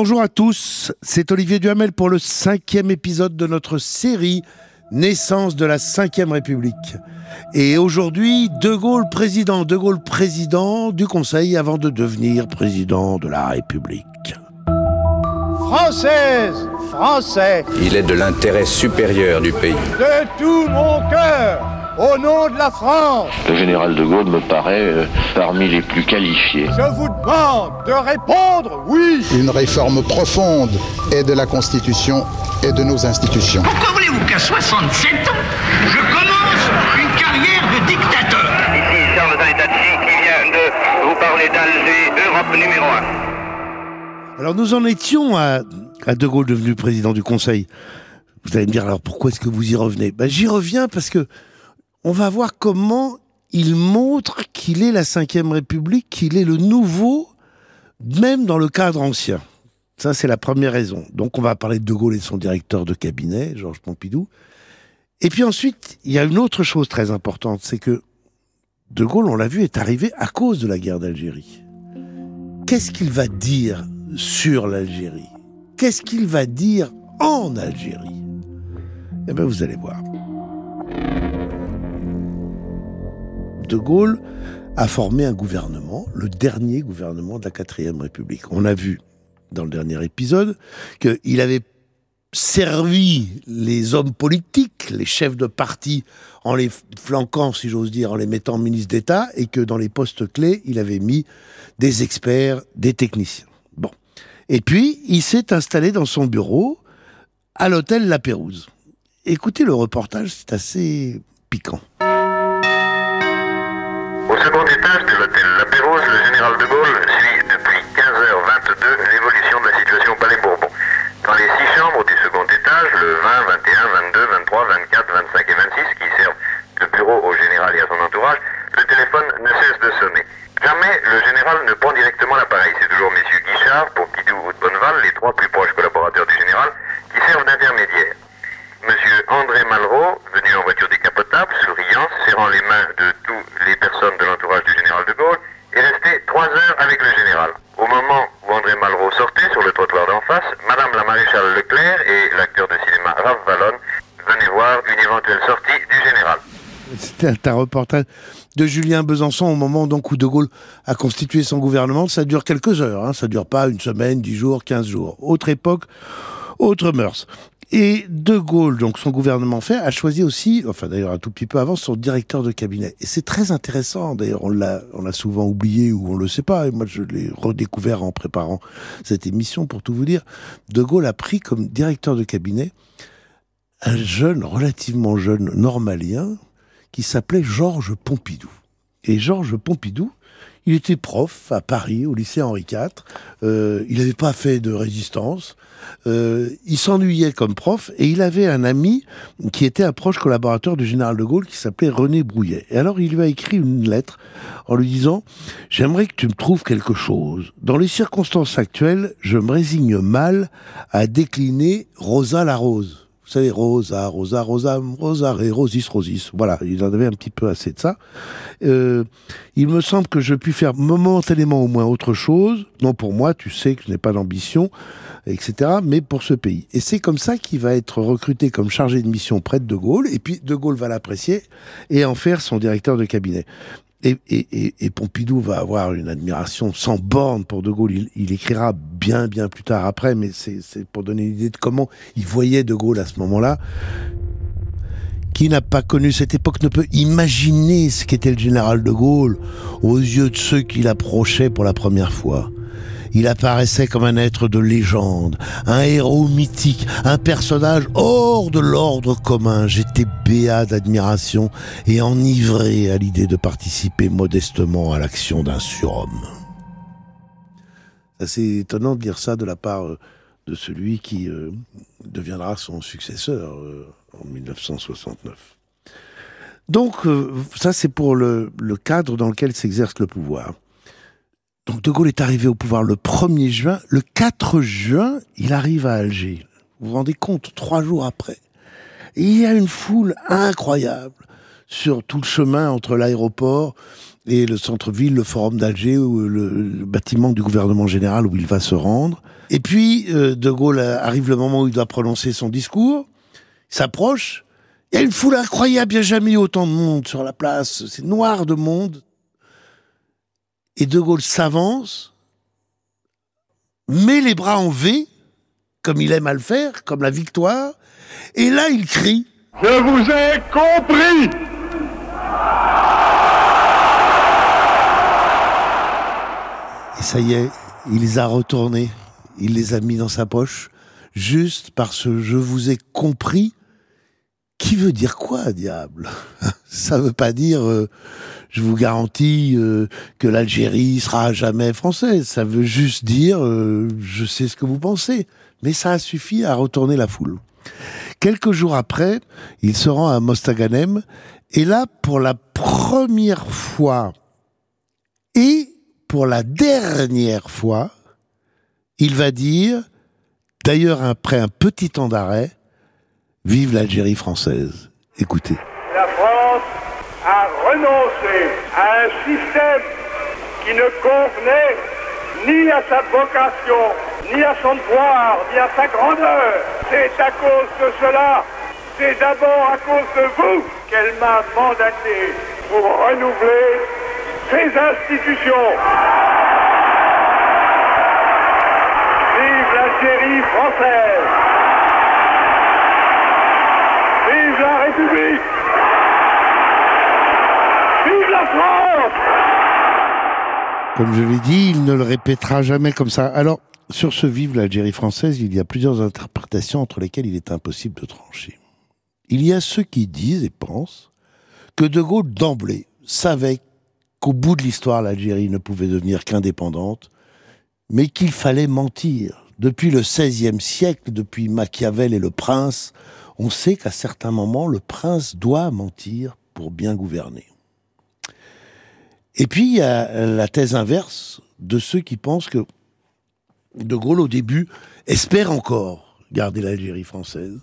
Bonjour à tous, c'est Olivier Duhamel pour le cinquième épisode de notre série Naissance de la Cinquième République. Et aujourd'hui, De Gaulle président, De Gaulle président du Conseil avant de devenir président de la République. Française, Français, Il est de l'intérêt supérieur du pays. de tout mon cœur, au nom de la France, Le général de Gaulle me paraît euh, parmi les plus qualifiés. je vous demande de répondre oui. une réforme profonde et de la Constitution et de nos institutions. Pourquoi voulez-vous qu'à 67 ans, je commence une carrière de dictateur? Ici Charles Tati qui vient de vous parler d'Alger, Europe numéro 1. Alors nous en étions à, à De Gaulle devenu président du Conseil. Vous allez me dire alors pourquoi est-ce que vous y revenez? Ben, J'y reviens parce que on va voir comment il montre qu'il est la Cinquième République, qu'il est le nouveau, même dans le cadre ancien. Ça, c'est la première raison. Donc, on va parler de De Gaulle et de son directeur de cabinet, Georges Pompidou. Et puis ensuite, il y a une autre chose très importante, c'est que De Gaulle, on l'a vu, est arrivé à cause de la guerre d'Algérie. Qu'est-ce qu'il va dire sur l'Algérie? Qu'est-ce qu'il va dire en Algérie? Eh bien, vous allez voir. De Gaulle a formé un gouvernement, le dernier gouvernement de la quatrième République. On a vu dans le dernier épisode qu'il avait servi les hommes politiques, les chefs de parti, en les flanquant, si j'ose dire, en les mettant ministres d'État, et que dans les postes clés, il avait mis des experts, des techniciens. Bon. Et puis, il s'est installé dans son bureau à l'hôtel La Pérouse. Écoutez le reportage, c'est assez piquant. Au second étage de l'hôtel La Pérouse, le général de Gaulle suit depuis 15h22 l'évolution de la situation au Palais Bourbon. Dans les six chambres du second étage, le 20, 21, 22, 23, 24, 25 et 26, qui servent de bureau au général et à son entourage, le téléphone ne cesse de sonner. Jamais le général ne prend directement l'appareil toujours messieurs Guichard, Pompidou ou de Bonneval, les trois plus proches collaborateurs du général, qui servent d'intermédiaires. Monsieur André Malraux, venu en voiture décapotable, souriant, serrant les mains de toutes les personnes de l'entourage du général de Gaulle, est resté trois heures avec le général. Au moment où André Malraux sortait sur le trottoir d'en face, Madame la maréchale Leclerc et l'acteur de cinéma Raph Vallone venaient voir une du général. C'était un reportage de Julien Besançon au moment où De Gaulle a constitué son gouvernement. Ça dure quelques heures, hein. ça dure pas une semaine, dix jours, quinze jours. Autre époque, autre mœurs. Et De Gaulle, donc son gouvernement fait, a choisi aussi, enfin d'ailleurs un tout petit peu avant, son directeur de cabinet. Et c'est très intéressant, d'ailleurs on l'a, souvent oublié ou on le sait pas, et moi je l'ai redécouvert en préparant cette émission pour tout vous dire. De Gaulle a pris comme directeur de cabinet un jeune, relativement jeune normalien, qui s'appelait Georges Pompidou. Et Georges Pompidou, il était prof à Paris, au lycée Henri IV. Euh, il n'avait pas fait de résistance. Euh, il s'ennuyait comme prof et il avait un ami qui était un proche collaborateur du général de Gaulle qui s'appelait René Brouillet. Et alors il lui a écrit une lettre en lui disant J'aimerais que tu me trouves quelque chose. Dans les circonstances actuelles, je me résigne mal à décliner Rosa la Rose. Vous savez, Rosa, Rosa, Rosa, Rosa, Rosis, Rosis. Voilà, il en avait un petit peu assez de ça. Euh, il me semble que je puis faire momentanément au moins autre chose. Non, pour moi, tu sais que je n'ai pas d'ambition, etc., mais pour ce pays. Et c'est comme ça qu'il va être recruté comme chargé de mission près de De Gaulle, et puis De Gaulle va l'apprécier et en faire son directeur de cabinet. Et, et, Pompidou va avoir une admiration sans borne pour De Gaulle. Il, il écrira bien, bien plus tard après, mais c'est c'est pour donner une idée de comment il voyait De Gaulle à ce moment-là. Qui n'a pas connu cette époque ne peut imaginer ce qu'était le général de Gaulle aux yeux de ceux qui l'approchaient pour la première fois. Il apparaissait comme un être de légende, un héros mythique, un personnage hors de l'ordre commun. J'étais béat d'admiration et enivré à l'idée de participer modestement à l'action d'un surhomme. C'est étonnant de dire ça de la part euh, de celui qui euh, deviendra son successeur euh, en 1969. Donc, ça c'est pour le cadre dans lequel s'exerce le pouvoir. Donc De Gaulle est arrivé au pouvoir le 1er juin. Le 4 juin, il arrive à Alger. Vous vous rendez compte, trois jours après. Il y a une foule incroyable sur tout le chemin entre l'aéroport et le centre-ville, le forum d'Alger, ou le, bâtiment du gouvernement général où il va se rendre. Et puis, euh, De Gaulle arrive le moment où il doit prononcer son discours, il s'approche, il y a une foule incroyable, il n'y a jamais eu autant de monde sur la place, c'est noir de monde. Et De Gaulle s'avance, met les bras en V, comme il aime à le faire, comme la victoire, et là il crie. Je vous ai compris. Et ça y est, il les a retournés, il les a mis dans sa poche, juste parce que je vous ai compris. Qui veut dire quoi, diable? Ça veut pas dire, euh, je vous garantis euh, que l'Algérie sera jamais française. Ça veut juste dire, euh, je sais ce que vous pensez. Mais ça a suffi à retourner la foule. Quelques jours après, il se rend à Mostaganem, et là, pour la première fois, et pour la dernière fois, il va dire, d'ailleurs après un petit temps d'arrêt, Vive l'Algérie française. Écoutez. Renoncé à un système qui ne convenait ni à sa vocation, ni à son pouvoir, ni à sa grandeur. C'est à cause de cela, c'est d'abord à cause de vous qu'elle m'a mandaté pour renouveler ses institutions. Vive l'Algérie française Vive la République Vive la France Comme je l'ai dit, il ne le répétera jamais comme ça. Alors, sur ce Vive l'Algérie française, il y a plusieurs interprétations entre lesquelles il est impossible de trancher. Il y a ceux qui disent et pensent que De Gaulle, d'emblée, savait qu'au bout de l'histoire, l'Algérie ne pouvait devenir qu'indépendante, mais qu'il fallait mentir. Depuis le XVIe siècle, depuis Machiavel et le prince, on sait qu'à certains moments, le prince doit mentir pour bien gouverner. Et puis, il y a la thèse inverse de ceux qui pensent que De Gaulle, au début, espère encore garder l'Algérie française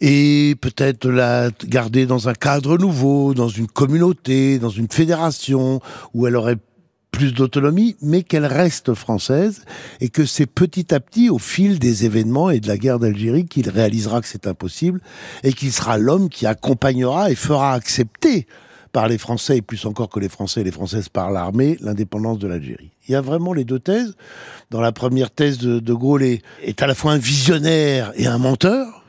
et peut-être la garder dans un cadre nouveau, dans une communauté, dans une fédération où elle aurait plus d'autonomie, mais qu'elle reste française et que c'est petit à petit, au fil des événements et de la guerre d'Algérie, qu'il réalisera que c'est impossible et qu'il sera l'homme qui accompagnera et fera accepter par les Français et plus encore que les Français et les Françaises par l'armée l'indépendance de l'Algérie. Il y a vraiment les deux thèses. Dans la première thèse, de, de Gaulle est, à la fois un visionnaire et un menteur.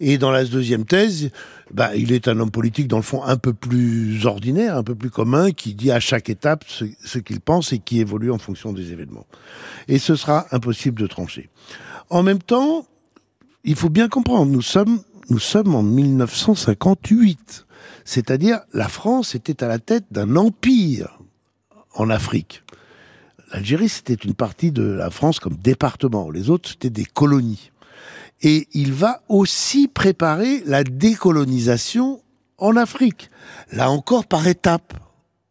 Et dans la deuxième thèse, bah, il est un homme politique, dans le fond, un peu plus ordinaire, un peu plus commun, qui dit à chaque étape ce, ce qu'il pense et qui évolue en fonction des événements. Et ce sera impossible de trancher. En même temps, il faut bien comprendre, nous sommes, nous sommes en 1958. C'est-à-dire, la France était à la tête d'un empire en Afrique. L'Algérie, c'était une partie de la France comme département. Les autres, c'était des colonies et il va aussi préparer la décolonisation en Afrique. Là encore par étapes,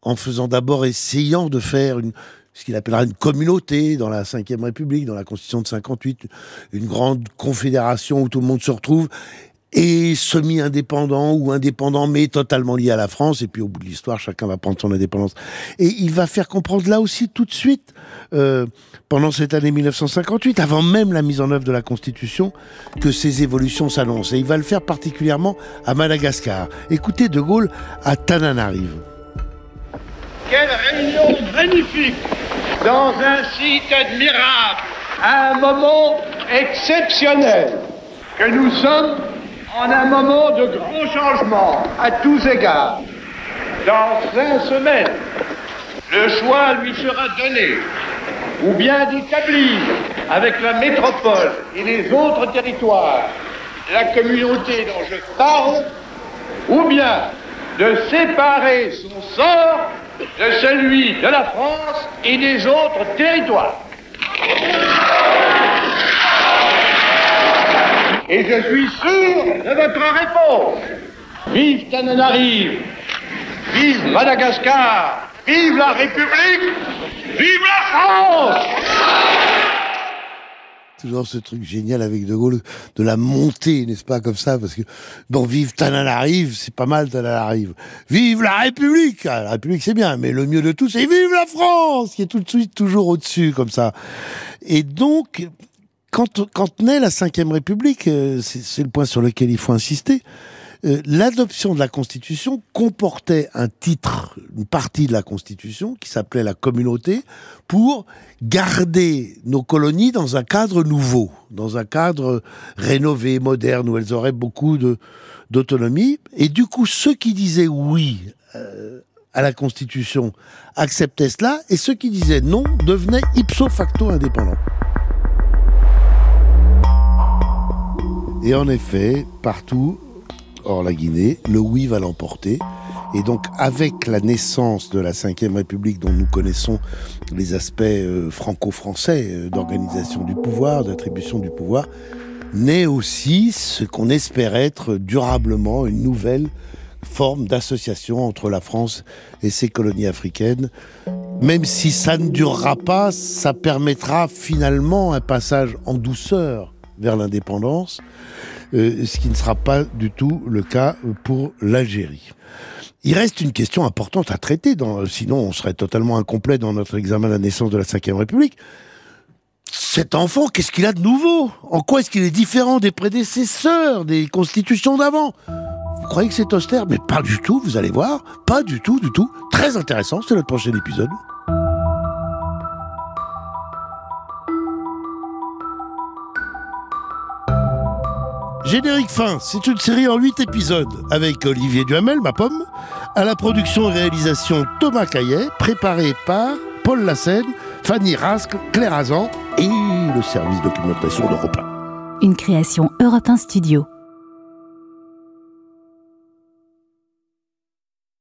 en faisant d'abord essayant de faire une, ce qu'il appellera une communauté dans la Ve République, dans la Constitution de 58, une grande confédération où tout le monde se retrouve, et semi-indépendant ou indépendant mais totalement lié à la France. Et puis au bout de l'histoire, chacun va prendre son indépendance. Et il va faire comprendre là aussi tout de suite, euh, pendant cette année 1958, avant même la mise en œuvre de la Constitution, que ces évolutions s'annoncent. Et il va le faire particulièrement à Madagascar. Écoutez De Gaulle à Tananarive. Quelle réunion magnifique dans un site admirable, à un moment exceptionnel, que nous sommes en un moment de grand changement à tous égards. Dans cinq semaines, le choix lui sera donné ou bien d'établir avec la métropole et les autres territoires la communauté dont je parle, ou bien de séparer son sort de celui de la France et des autres territoires. Et je suis sûr de votre réponse. Vive Tananarive, vive Madagascar, vive la République, vive la France toujours ce truc génial avec De Gaulle de la montée, n'est-ce pas, comme ça, parce que bon, vive arrive, c'est pas mal arrive. Vive la République, ah, la République c'est bien, mais le mieux de tout, c'est vive la France, qui est tout de suite toujours au-dessus, comme ça. Et donc, quand, naît la Ve République, euh, c'est le point sur lequel il faut insister, euh, l'adoption de la Constitution comportait un titre, une partie de la Constitution qui s'appelait la communauté, pour garder nos colonies dans un cadre nouveau, dans un cadre rénové, moderne, où elles auraient beaucoup d'autonomie. Et du coup, ceux qui disaient oui euh, à la Constitution acceptaient cela, et ceux qui disaient non devenaient ipso facto indépendants. Et en effet, partout, hors la Guinée, le oui va l'emporter. Et donc, avec la naissance de la Ve République, dont nous connaissons les aspects euh, franco-français euh, d'organisation du pouvoir, d'attribution du pouvoir, naît aussi ce qu'on espère être durablement une nouvelle forme d'association entre la France et ses colonies africaines. Même si ça ne durera pas, ça permettra finalement un passage en douceur vers l'indépendance. Euh, ce qui ne sera pas du tout le cas pour l'Algérie. Il reste une question importante à traiter, sinon on serait totalement incomplet dans notre examen de la naissance de la Ve République. Cet enfant, qu'est-ce qu'il a de nouveau? En quoi est-ce qu'il est différent des prédécesseurs, des constitutions d'avant? Vous croyez que c'est austère? Mais pas du tout, vous allez voir. Pas du tout, du tout. Très intéressant, c'est notre prochain épisode. Générique fin, c'est une série en 8 épisodes avec Olivier Duhamel, ma pomme, à la production et réalisation Thomas Caillet, préparé par Paul Lassène, Fanny Rascle, Claire Azan et le service documentation d'Europe 1. Une création Europe 1 Studio.